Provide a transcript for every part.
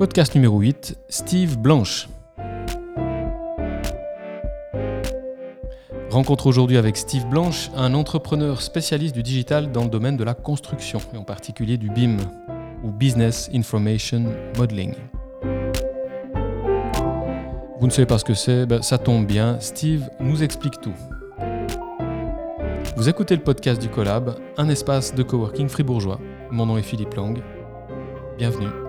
Podcast numéro 8, Steve Blanche. Rencontre aujourd'hui avec Steve Blanche, un entrepreneur spécialiste du digital dans le domaine de la construction, et en particulier du BIM, ou Business Information Modeling. Vous ne savez pas ce que c'est, ben, ça tombe bien, Steve nous explique tout. Vous écoutez le podcast du Collab, un espace de coworking fribourgeois. Mon nom est Philippe Lang. Bienvenue.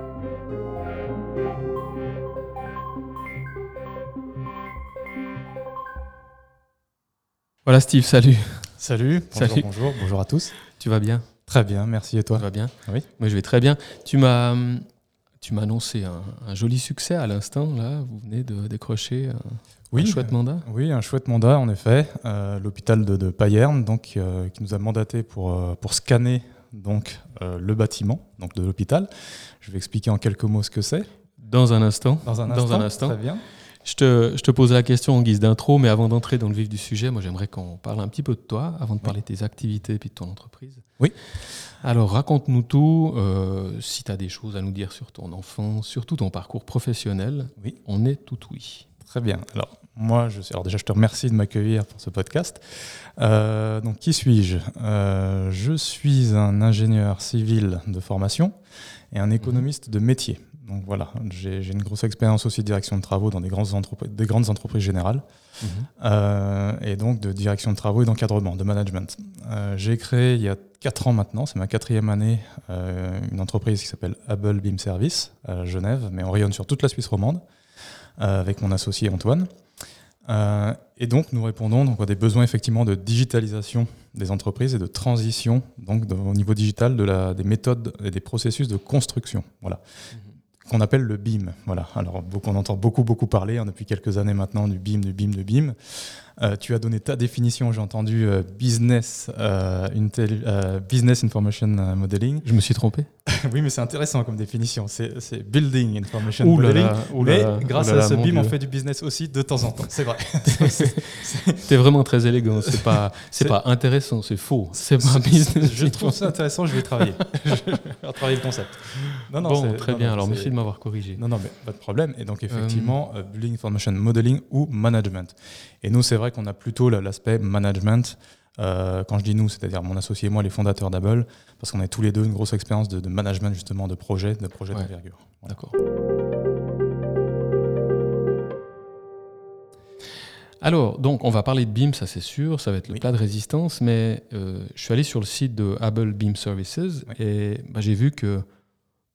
Voilà Steve, salut. Salut, bonjour, Salut. bonjour, bonjour à tous. Tu vas bien Très bien, merci et toi Tu vas bien Oui. Moi je vais très bien. Tu m'as tu m'as annoncé un, un joli succès à l'instant là. Vous venez de décrocher un, Oui, un chouette mandat. Oui, un chouette mandat en effet. Euh, L'hôpital de, de Payerne, donc, euh, qui nous a mandaté pour, euh, pour scanner donc, euh, le bâtiment donc, de l'hôpital. Je vais expliquer en quelques mots ce que c'est. Dans un instant. Dans un Dans instant. un instant. Très bien. Je te, je te pose la question en guise d'intro, mais avant d'entrer dans le vif du sujet, moi j'aimerais qu'on parle un petit peu de toi, avant de parler de tes activités et puis de ton entreprise. Oui. Alors raconte-nous tout, euh, si tu as des choses à nous dire sur ton enfance, surtout ton parcours professionnel, Oui. on est tout oui. Très bien. Alors, moi, je suis. Alors, déjà, je te remercie de m'accueillir pour ce podcast. Euh, donc, qui suis-je? Euh, Je suis un ingénieur civil de formation et un économiste de métier. Donc, voilà, j'ai une grosse expérience aussi de direction de travaux dans des grandes, entreprises, des grandes entreprises générales euh, et donc de direction de travaux et d'encadrement, de management. Euh, j'ai créé il y a 4 ans maintenant, c'est ma quatrième année, euh, une entreprise qui s'appelle Hubble Beam Service à Genève, mais on rayonne sur toute la Suisse romande avec mon associé Antoine. Euh, et donc nous répondons donc à des besoins effectivement de digitalisation des entreprises et de transition donc de- au niveau digital de la, des méthodes et des processus de construction. Voilà qu'on appelle le BIM. Voilà. Alors, on entend beaucoup, beaucoup parler hein, depuis quelques années maintenant du BIM, du BIM, du BIM. Euh, tu as donné ta définition, j'ai entendu euh, business, euh, intel- euh, business Information Modeling. Je me suis trompé oui, mais c'est intéressant comme définition. C'est Building Information Ouh Modeling. là, ouh là mais là, grâce là à ce BIM, on fait du business aussi de temps en temps. C'est vrai. T'es vraiment très élégant, c'est pas, c'est pas intéressant, c'est faux. C'est pas business. je trouve ça intéressant, je vais travailler. je vais travailler le concept. Non, bon, très non, bien, alors merci de m'avoir corrigé. Non, non, mais pas de problème. Et donc, effectivement, Building Information Modeling ou Management. Et nous, c'est vrai qu'on a plutôt la- l'aspect management. Euh, quand je dis nous, c'est-à-dire mon associé et moi, les fondateurs d'Able, parce qu'on a tous les deux une grosse expérience de, de management, justement, de projets, de projets Ouais. d'envergure. Voilà. D'accord. Alors, donc, on va parler de BIM, ça c'est sûr, ça va être le Oui. plat de résistance, mais euh, je suis allé sur le site de Hubble Beam Services Oui. et bah, j'ai vu que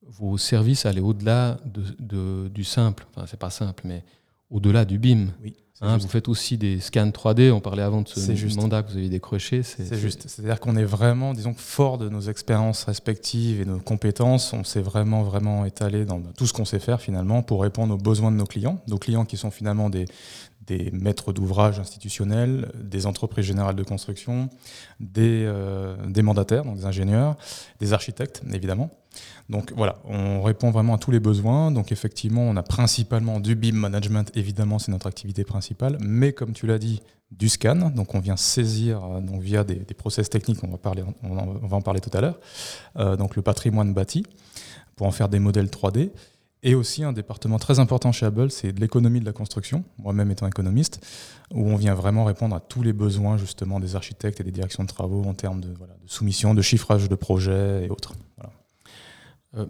vos services allaient au-delà de, de- du simple, enfin, c'est pas simple, mais au-delà du BIM. Oui, Hein, vous faites aussi des scans 3D, on parlait avant de ce juste. mandat que vous avez décroché. C'est juste. C'est-à-dire qu'on est vraiment, disons, fort de nos expériences respectives et nos compétences. On s'est vraiment, vraiment étalé dans tout ce qu'on sait faire finalement pour répondre aux besoins de nos clients. Nos clients qui sont finalement des, des maîtres d'ouvrage institutionnels, des entreprises générales de construction, des, euh, des mandataires, donc des ingénieurs, des architectes, évidemment. Donc voilà, on répond vraiment à tous les besoins. Donc effectivement, on a principalement du BIM management, évidemment, c'est notre activité principale. Mais comme tu l'as dit, du scan. Donc on vient saisir euh, donc via des, process techniques, on va, parler, on, en- va en parler tout à l'heure, euh, donc le patrimoine bâti pour en faire des modèles 3D. Et aussi un département très important chez Hubble, c'est de l'économie de la construction, moi-même étant économiste, où on vient vraiment répondre à tous les besoins justement des architectes et des directions de travaux en termes de, voilà, de soumission, de chiffrage de projets et autres. Voilà.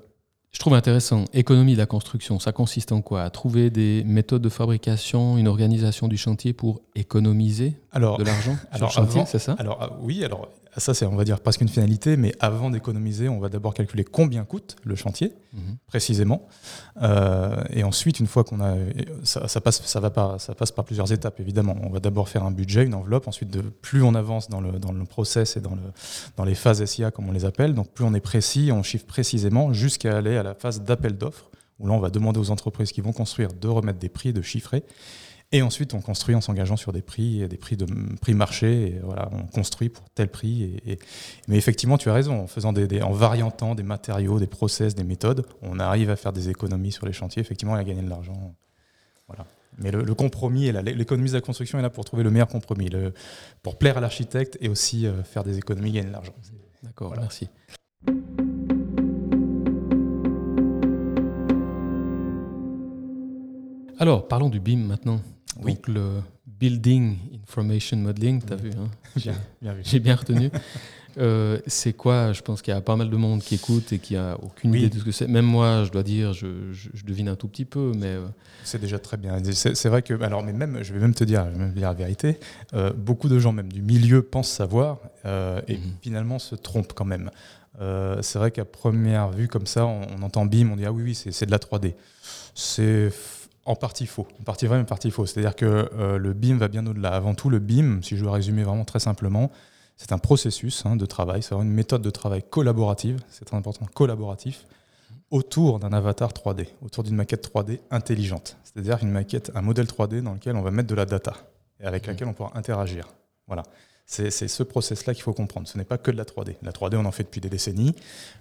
Je trouve intéressant, économie de la construction, ça consiste en quoi? À trouver des méthodes de fabrication, une organisation du chantier pour économiser Alors, de l'argent sur le chantier, c'est ça? Alors ah, oui, alors ça c'est on va dire presque une finalité, mais avant d'économiser, on va d'abord calculer combien coûte le chantier Mhm. précisément, Euh, et ensuite une fois qu'on a, ça, ça passe, ça va pas, ça passe par plusieurs étapes évidemment. On va d'abord faire un budget, une enveloppe, ensuite de plus on avance dans le dans le process et dans le dans les phases SIA comme on les appelle, donc plus on est précis, on chiffre précisément jusqu'à aller à la phase d'appel d'offres où là on va demander aux entreprises qui vont construire de remettre des prix, de chiffrer. Et ensuite, on construit en s'engageant sur des prix, des prix de prix marché. Et voilà, on construit pour tel prix. Et, et- mais effectivement, tu as raison. En faisant des, des- en variantant des matériaux, des process, des méthodes, on arrive à faire des économies sur les chantiers. Effectivement, et à gagner de l'argent. Voilà. Mais le, le compromis est là. L'économie de la construction est là pour trouver le meilleur compromis, le- pour plaire à l'architecte et aussi euh, faire des économies, gagner de l'argent. D'accord. Voilà. merci. Alors, parlons du BIM maintenant. Oui. Donc, le Building Information Modeling, tu as vu, hein Bien, bien vu. j'ai bien retenu. Euh, c'est quoi Je pense qu'il y a pas mal de monde qui écoute et qui a aucune Oui. idée de ce que c'est. Même moi, je dois dire, je, je- je devine un tout petit peu, mais euh, C'est déjà très bien. C'est vrai que, alors, mais même, je vais même te dire, je vais même dire la vérité, euh, beaucoup de gens, même du milieu, pensent savoir et Mhm. finalement se trompent quand même. C'est vrai qu'à première vue, comme ça, on, on entend BIM, on dit ah oui, oui, c'est de la 3D. C'est en partie faux, en partie vrai, mais en partie faux. C'est-à-dire que euh, le BIM va bien au-delà. Avant tout, le BIM, si je dois résumer vraiment très simplement, c'est un processus hein, de travail, c'est une méthode de travail collaborative, c'est très important, collaboratif, autour d'un avatar 3D, autour d'une maquette 3D intelligente. C'est-à-dire une maquette, un modèle 3D dans lequel on va mettre de la data et avec Mhm. laquelle on pourra interagir. Voilà. C'est ce process-là qu'il faut comprendre. Ce n'est pas que de la 3D. La 3D, on en fait depuis des décennies,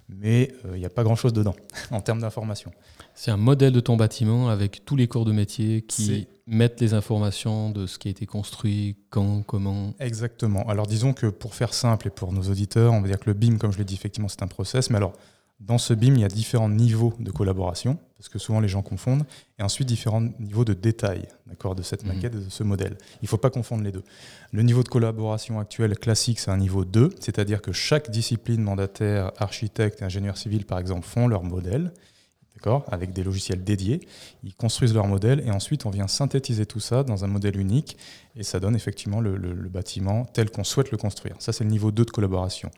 mais euh, il n'y a pas grand-chose dedans en termes d'information. c'est un modèle de ton bâtiment avec tous les corps de métier qui mettent les informations de ce qui a été construit, quand, comment. Exactement. Alors disons que pour faire simple et pour nos auditeurs, on va dire que le BIM, comme je l'ai dit, effectivement, c'est un process. Mais alors, dans ce BIM, il y a différents niveaux de collaboration, parce que souvent les gens confondent, et ensuite différents niveaux de détail de cette Mhm. maquette, de ce modèle. Il ne faut pas confondre les deux. Le niveau de collaboration actuel classique, c'est un niveau 2, c'est-à-dire que chaque discipline mandataire, architecte ingénieur civil, par exemple, font leur modèle. D'accord Avec des logiciels dédiés. Ils construisent leur modèle et ensuite on vient synthétiser tout ça dans un modèle unique et ça donne effectivement le, le- le bâtiment tel qu'on souhaite le construire. Ça, c'est le niveau 2 de collaboration.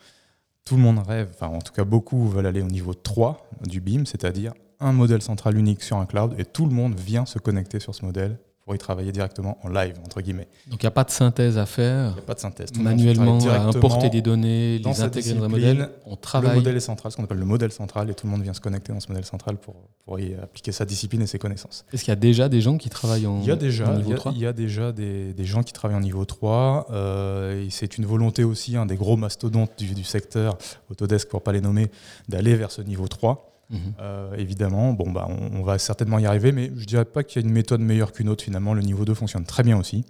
Tout le monde rêve, enfin en tout cas beaucoup veulent aller au niveau 3 du BIM, c'est-à-dire un modèle central unique sur un cloud et tout le monde vient se connecter sur ce modèle pour y travailler directement en live, entre guillemets. Donc il n'y a pas de synthèse à Il faire. n'y a pas de synthèse. Tout le monde Manuellement, à importer des données, les intégrer dans un modèle. On Le travaille. modèle est central, ce qu'on appelle le modèle central, et tout le monde vient se connecter dans ce modèle central pour, pour y appliquer sa discipline et ses connaissances. Est-ce qu'il y a déjà des gens qui travaillent en, Il y a déjà, en il niveau y a, 3 il y a déjà des, des gens qui travaillent en niveau 3. euh, c'est une volonté aussi, un des gros mastodontes du, du secteur, Autodesk pour pas les nommer, d'aller vers ce niveau 3. Mhm. Euh, évidemment, bon, bah, on, on va certainement y arriver, mais je dirais pas qu'il y a une méthode meilleure qu'une autre. Finalement, le niveau 2 fonctionne très bien aussi.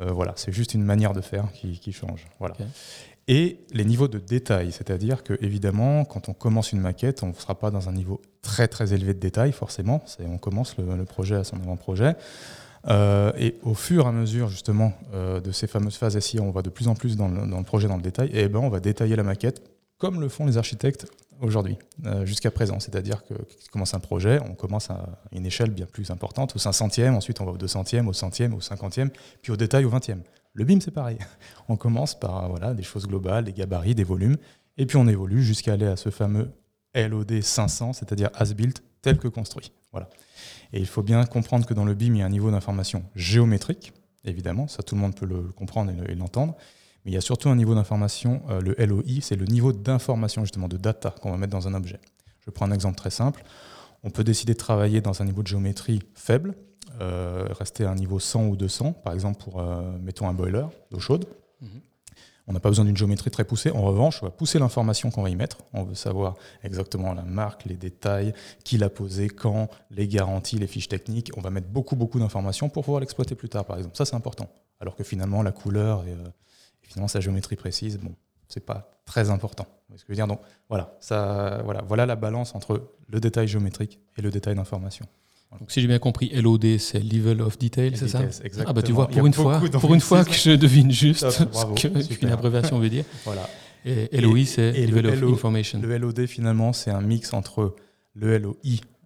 Euh, voilà, c'est juste une manière de faire qui, qui change. Voilà. Et les niveaux de détail, c'est-à-dire que évidemment, quand on commence une maquette, on ne sera pas dans un niveau très très élevé de détail, forcément. On commence le, le projet à son avant-projet. Euh, et au fur et à mesure justement euh, de ces fameuses phases SI, on va de plus en plus dans le, dans le projet, dans le détail, et ben on va détailler la maquette comme le font les architectes aujourd'hui, euh, jusqu'à présent. C'est-à-dire que quand commence un projet, on commence à une échelle bien plus importante, au 500e, ensuite on va au 200e, au 100e, au 50e, puis au détail au 20e. Le BIM, c'est pareil. On commence par voilà, des choses globales, des gabarits, des volumes, et puis on évolue jusqu'à aller à ce fameux LOD 500, c'est-à-dire as-built tel que construit. Voilà. Et il faut bien comprendre que dans le BIM, il y a un niveau d'information géométrique, évidemment, ça tout le monde peut le comprendre et l'entendre, mais il y a surtout un niveau d'information, euh, le LOI, c'est le niveau d'information justement, de data qu'on va mettre dans un objet. Je prends un exemple très simple. On peut décider de travailler dans un niveau de géométrie faible, euh, rester à un niveau 100 ou 200, par exemple pour, euh, mettons, un boiler d'eau chaude. Mhm. On n'a pas besoin d'une géométrie très poussée. En revanche, on va pousser l'information qu'on va y mettre. On veut savoir exactement la marque, les détails, qui l'a posé, quand, les garanties, les fiches techniques. On va mettre beaucoup, beaucoup d'informations pour pouvoir l'exploiter plus tard, par exemple. Ça, c'est important. Alors que finalement, la couleur et, euh, finalement sa géométrie précise, bon, c'est pas très important. Vous ce que je veux dire? Donc voilà, ça, voilà, voilà la balance entre le détail géométrique et le détail d'information. Donc, si j'ai bien compris, LOD, c'est Level of Detail, c'est ça? Exactement. Ah bah tu vois, pour une fois, pour une fois que je devine juste Top, bravo, ce qu'une abréviation veut dire. Voilà. Et LOI, c'est le Level of LO Information. Le LOD, finalement, c'est un mix entre le LOI,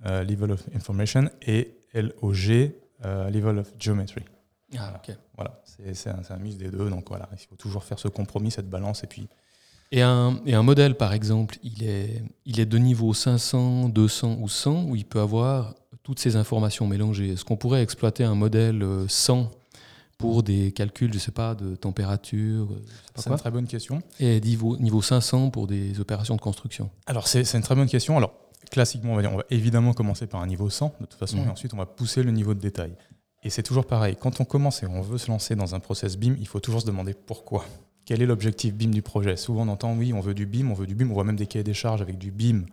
euh, Level of Information, et LOG, euh, Level of Geometry. Ah, ok. Voilà, c'est un, un mix des deux. Donc voilà, il faut toujours faire ce compromis, cette balance. Et puis, Et un, et un modèle, par exemple, il est, il est de niveau 500, 200 ou 100, où il peut avoir toutes ces informations mélangées. Est-ce qu'on pourrait exploiter un modèle euh, 100 pour des calculs, je sais pas, de température, euh, c'est une très bonne question. et niveau, niveau 500 pour des opérations de construction Alors, c'est une très bonne question. Alors, classiquement, on va, dire, on va évidemment commencer par un niveau 100, de toute façon, Mhm. et ensuite, on va pousser le niveau de détail. Et c'est toujours pareil. Quand on commence et on veut se lancer dans un process BIM, il faut toujours se demander pourquoi. Quel est l'objectif BIM du projet? Souvent, on entend oui, on veut du BIM, on veut du BIM, on voit même des cahiers des charges avec du BIM.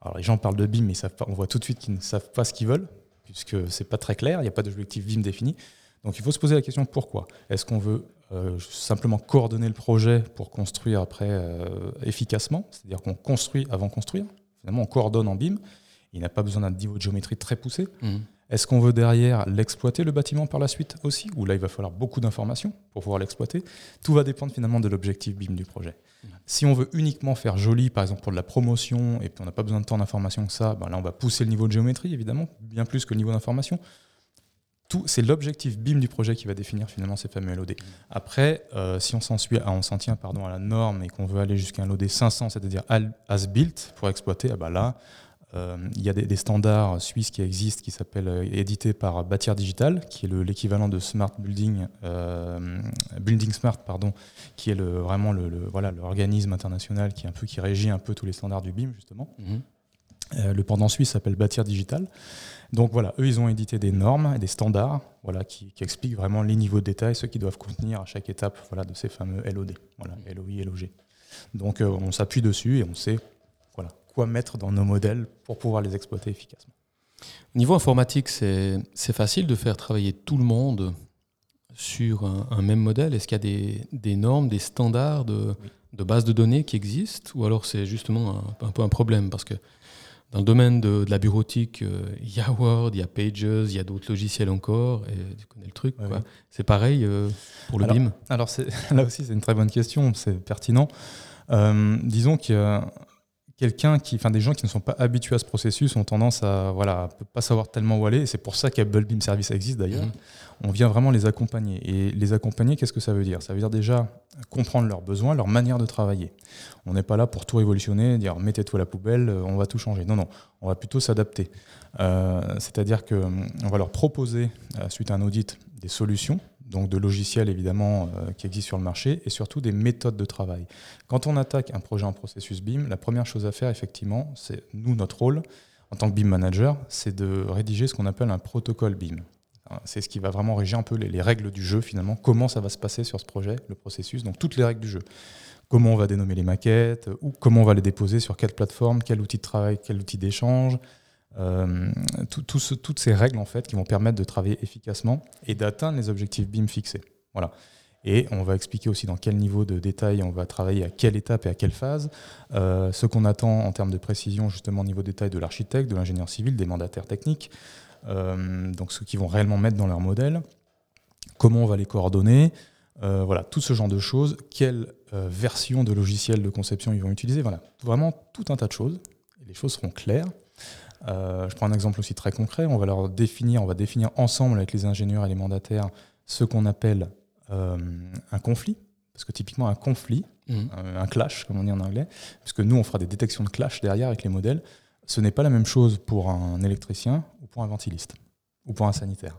Alors, les gens parlent de BIM, mais on voit tout de suite qu'ils ne savent pas ce qu'ils veulent, puisque c'est pas très clair, il n'y a pas d'objectif BIM défini. Donc, il faut se poser la question pourquoi? Est-ce qu'on veut euh, simplement coordonner le projet pour construire après euh, efficacement? C'est-à-dire qu'on construit avant construire Finalement, on coordonne en BIM. Il n'a pas besoin d'un niveau de géométrie très poussé. Mhm. Est-ce qu'on veut derrière l'exploiter le bâtiment par la suite aussi Ou là, il va falloir beaucoup d'informations pour pouvoir l'exploiter. Tout va dépendre finalement de l'objectif BIM du projet. Si on veut uniquement faire joli, par exemple pour de la promotion, et puis on n'a pas besoin de tant d'informations que ça, ben là on va pousser le niveau de géométrie évidemment, bien plus que le niveau d'information. C'est l'objectif BIM du projet qui va définir finalement ces fameux LOD. Après, euh, si on s'en, suit, on s'en tient pardon, à la norme et qu'on veut aller jusqu'à un LOD 500, c'est-à-dire as built pour exploiter, ah ben là, il y a des, standards suisses qui existent, qui s'appellent euh, édités par Bâtir Digital, qui est l'équivalent de Smart Building, euh, Building Smart, pardon, qui est le, vraiment le, voilà l'organisme international qui un peu qui régit un peu tous les standards du BIM justement. Mhm. le pendant suisse s'appelle Bâtir Digital. Donc voilà, eux, ils ont édité des normes et des standards voilà, qui, expliquent vraiment les niveaux de détail, ce qu'ils doivent contenir à chaque étape voilà, de ces fameux LOD, voilà, LOI, LOG. Donc on s'appuie dessus et on sait quoi mettre dans nos modèles pour pouvoir les exploiter efficacement. Au niveau informatique, c'est facile de faire travailler tout le monde sur un, même modèle Est-ce qu'il y a des, normes, des standards de, de base de données qui existent Ou alors c'est justement un, peu un problème Parce que dans le domaine de, la bureautique, euh, il y a Word, il y a Pages, il y a d'autres logiciels encore, et tu connais le truc. C'est pareil euh, pour le BIM? Alors là aussi, c'est une très bonne question, c'est pertinent. Euh, disons que quelqu'un qui, enfin des gens qui ne sont pas habitués à ce processus ont tendance à voilà, pas savoir tellement où aller. Et c'est pour ça qu'Apple Beam Service existe d'ailleurs. Mhm. On vient vraiment les accompagner. Et les accompagner, qu'est-ce que ça veut dire? Ça veut dire déjà comprendre leurs besoins, leur manière de travailler. On n'est pas là pour tout révolutionner, dire mettez tout à la poubelle, euh, on va tout changer. Non, non, on va plutôt s'adapter. Euh, c'est-à-dire qu'on va leur proposer, euh, suite à un audit, des solutions donc de logiciels évidemment euh, qui existent sur le marché, et surtout des méthodes de travail. Quand on attaque un projet en processus BIM, la première chose à faire, effectivement, c'est nous, notre rôle en tant que BIM manager, c'est de rédiger ce qu'on appelle un protocole BIM. C'est ce qui va vraiment régir un peu les, règles du jeu finalement, comment ça va se passer sur ce projet, le processus, donc toutes les règles du jeu. Comment on va dénommer les maquettes, ou comment on va les déposer sur quelle plateforme, quel outil de travail, quel outil d'échange, euh, toutes ces règles en fait qui vont permettre de travailler efficacement et d'atteindre les objectifs BIM fixés. Voilà. Et on va expliquer aussi dans quel niveau de détail on va travailler, à quelle étape et à quelle phase, euh, ce qu'on attend en termes de précision justement au niveau détail de l'architecte, de l'ingénieur civil, des mandataires techniques, euh, donc ceux qui vont réellement mettre dans leur modèle, comment on va les coordonner, voilà, tout ce genre de choses, quelle version de logiciel de conception ils vont utiliser, voilà, vraiment tout un tas de choses. les choses seront claires. Euh, je prends un exemple aussi très concret. On va leur définir, on va définir ensemble avec les ingénieurs et les mandataires ce qu'on appelle euh, un conflit. Parce que typiquement, un conflit, mmh. euh, un clash, comme on dit en anglais, puisque nous, on fera des détections de clash derrière avec les modèles, ce n'est pas la même chose pour un électricien ou pour un ventiliste ou pour un sanitaire.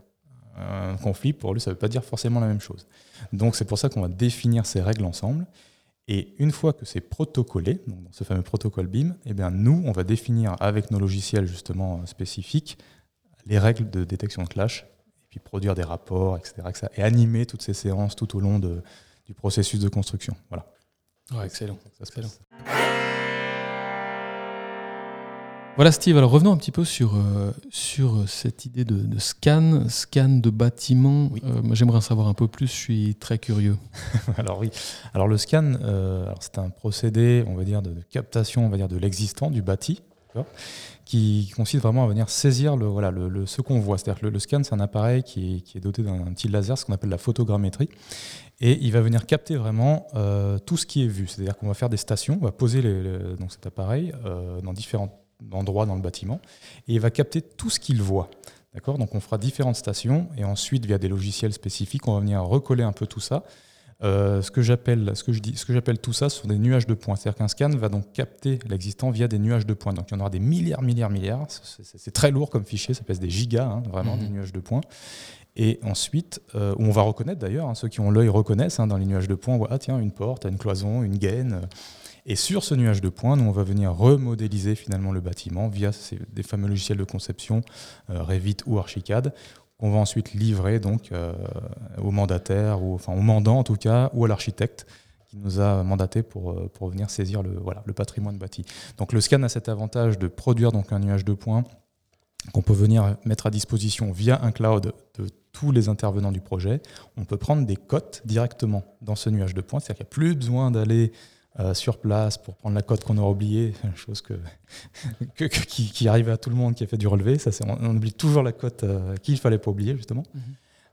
Un conflit, pour lui, ça ne veut pas dire forcément la même chose. Donc, c'est pour ça qu'on va définir ces règles ensemble. Et une fois que c'est protocolé, donc dans ce fameux protocole BIM, eh bien nous, on va définir avec nos logiciels justement spécifiques les règles de détection de clash, et puis produire des rapports, etc. et animer toutes ces séances tout au long de, du processus de construction. Voilà. excellent. excellent. Voilà Steve, alors revenons un petit peu sur, euh, sur cette idée de, scan, scan de bâtiment. Euh, j'aimerais en savoir un peu plus, je suis très curieux. alors oui, alors le scan, euh, c'est un procédé, on va dire, de, captation, on va dire, de l'existant, du bâti, qui consiste vraiment à venir saisir le, voilà, le, ce qu'on voit. C'est-à-dire que le, scan, c'est un appareil qui est, qui est doté d'un petit laser, ce qu'on appelle la photogrammétrie. Et il va venir capter vraiment tout ce qui est vu. C'est-à-dire qu'on va faire des stations, on va poser les, donc cet appareil dans différentes endroit dans le bâtiment, et il va capter tout ce qu'il voit. D'accord? Donc on fera différentes stations, et ensuite, via des logiciels spécifiques, on va venir recoller un peu tout ça. Euh, ce que j'appelle ce que je dis ce que j'appelle tout ça ce sont des nuages de points c'est-à-dire qu'un scan va donc capter l'existant via des nuages de points donc il y en aura des milliards milliards milliards c'est très lourd comme fichier ça pèse des gigas hein, vraiment mhm. des nuages de points et ensuite euh, on va reconnaître d'ailleurs hein, ceux qui ont l'œil reconnaissent hein, dans les nuages de points ah tiens une porte une cloison une gaine et sur ce nuage de points, nous, on va venir remodéliser finalement le bâtiment via des fameux logiciels de conception, euh, Revit ou Archicad, qu'on va ensuite livrer donc euh, au mandataire, ou enfin au mandant en tout cas, ou à l'architecte qui nous a mandaté pour, euh, pour venir saisir le, voilà, le patrimoine bâti. Donc le scan a cet avantage de produire donc un nuage de points qu'on peut venir mettre à disposition via un cloud de tous les intervenants du projet. On peut prendre des cotes directement dans ce nuage de points, c'est-à-dire qu'il n'y a plus besoin d'aller euh, sur place pour prendre la cote qu'on aura oubliée, chose que, qui, arrive à tout le monde qui a fait du relevé. Ça, on, oublie toujours la cote euh, qu'il fallait pas oublier, justement. Mhm.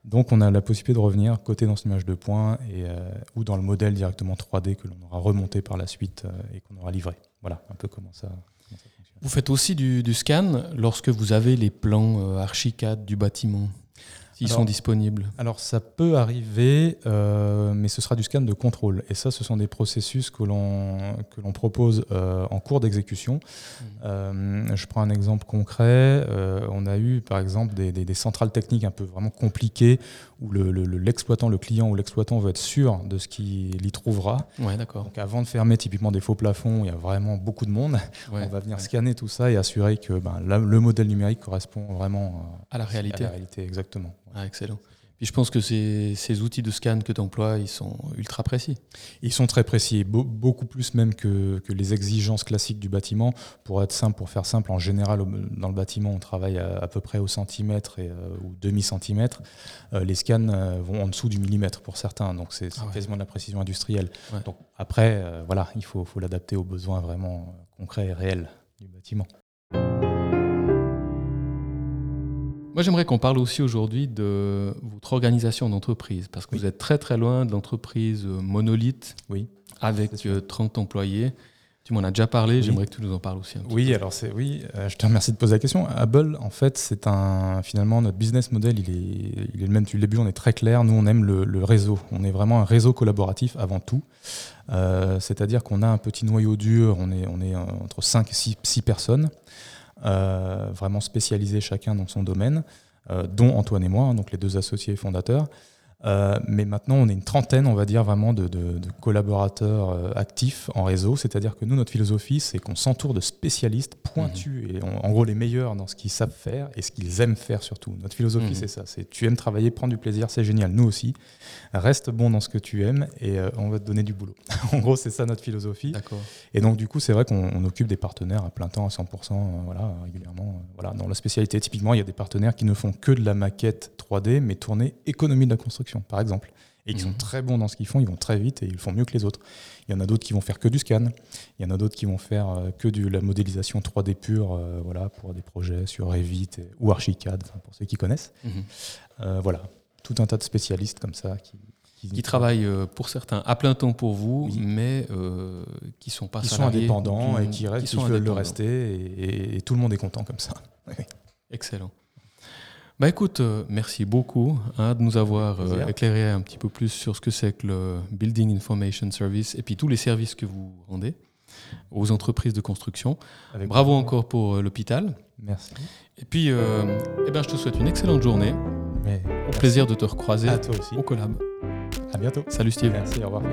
Donc, on a la possibilité de revenir côté dans cette image de points et, euh, ou dans le modèle directement 3D que l'on aura remonté par la suite et qu'on aura livré. Voilà un peu comment ça, fonctionne. Vous faites aussi du, du, scan lorsque vous avez les plans archicad du bâtiment? S'ils sont disponibles Alors ça peut arriver, euh, mais ce sera du scan de contrôle. Et ça, ce sont des processus que l'on propose euh, en cours d'exécution. Mmh. Euh, je prends un exemple concret. on a eu par exemple des, des, centrales techniques un peu vraiment compliquées où l'exploitant, le, le, client ou l'exploitant veut être sûr de ce qu'il y trouvera. Ouais, d'accord. Donc avant de fermer typiquement des faux plafonds, il y a vraiment beaucoup de monde. on va venir scanner tout ça et assurer que ben, le modèle numérique correspond vraiment à la réalité. À la réalité, exactement. Ah, excellent. Puis je pense que ces, ces outils de scan que tu emploies, ils sont ultra précis. Ils sont très précis, beaucoup plus même que, que, les exigences classiques du bâtiment. Pour être simple, pour faire simple, en général, dans le bâtiment, on travaille à, peu près au centimètre et, euh, ou demi-centimètre. Euh, les scans euh, vont en dessous du millimètre pour certains, donc c'est ah quasiment de la précision industrielle. Donc après, voilà, il faut, faut l'adapter aux besoins vraiment concrets et réels du bâtiment. Moi, j'aimerais qu'on parle aussi aujourd'hui de votre organisation d'entreprise, parce que vous êtes très très loin de l'entreprise euh, monolithe, oui, avec 30 euh, employés. Tu m'en as déjà parlé, j'aimerais que tu nous en parles aussi un petit oui, alors c'est oui, euh, je te remercie de poser la question. Hubble, en fait, c'est un finalement notre business model, il est, il est le même depuis le début, on est très clair. Nous, on aime le, réseau. On est vraiment un réseau collaboratif avant tout. C'est-à-dire qu'on a un petit noyau dur, on est, on est entre 5 et 6 personnes. Euh, vraiment spécialisés chacun dans son domaine, euh, dont Antoine et moi, hein, donc les deux associés fondateurs. Euh, mais maintenant, on est une trentaine, on va dire, vraiment de, collaborateurs euh, actifs en réseau. C'est-à-dire que nous, notre philosophie, c'est qu'on s'entoure de spécialistes pointus mhm. et en gros les meilleurs dans ce qu'ils savent faire et ce qu'ils aiment faire surtout. Notre philosophie, mhm. c'est ça. C'est tu aimes travailler, prendre du plaisir, c'est génial. Nous aussi, reste bon dans ce que tu aimes et euh, on va te donner du boulot. en gros, c'est ça notre philosophie. Et donc, du coup, c'est vrai qu'on occupe des partenaires à plein temps, à 100%, voilà, régulièrement. voilà. Dans la spécialité, typiquement, il y a des partenaires qui ne font que de la maquette 3D, mais tournée économie de la construction par exemple, et qui sont mhm. très bons dans ce qu'ils font, ils vont très vite et ils font mieux que les autres. Il y en a d'autres qui vont faire que du scan, il y en a d'autres qui vont faire euh, que de la modélisation 3D pure, euh, voilà, pour des projets sur Revit ou Archicad, pour ceux qui connaissent. Mhm. Euh, voilà, tout un tas de spécialistes comme ça qui, qui, travaillent pour certains à plein temps pour vous, mais qui sont pas qui sont indépendants et qui, restent, qui, veulent le rester, et, tout le monde est content comme ça. Excellent. Bah écoute, euh, merci beaucoup hein, de nous avoir euh, éclairé un petit peu plus sur ce que c'est que le Building Information Service et puis tous les services que vous rendez aux entreprises de construction. Bravo encore pour euh, l'hôpital. Merci. Et puis, eh ben, je te souhaite une excellente journée. au plaisir de te recroiser à toi aussi. au collab. À bientôt. Salut Steve. Merci, au revoir.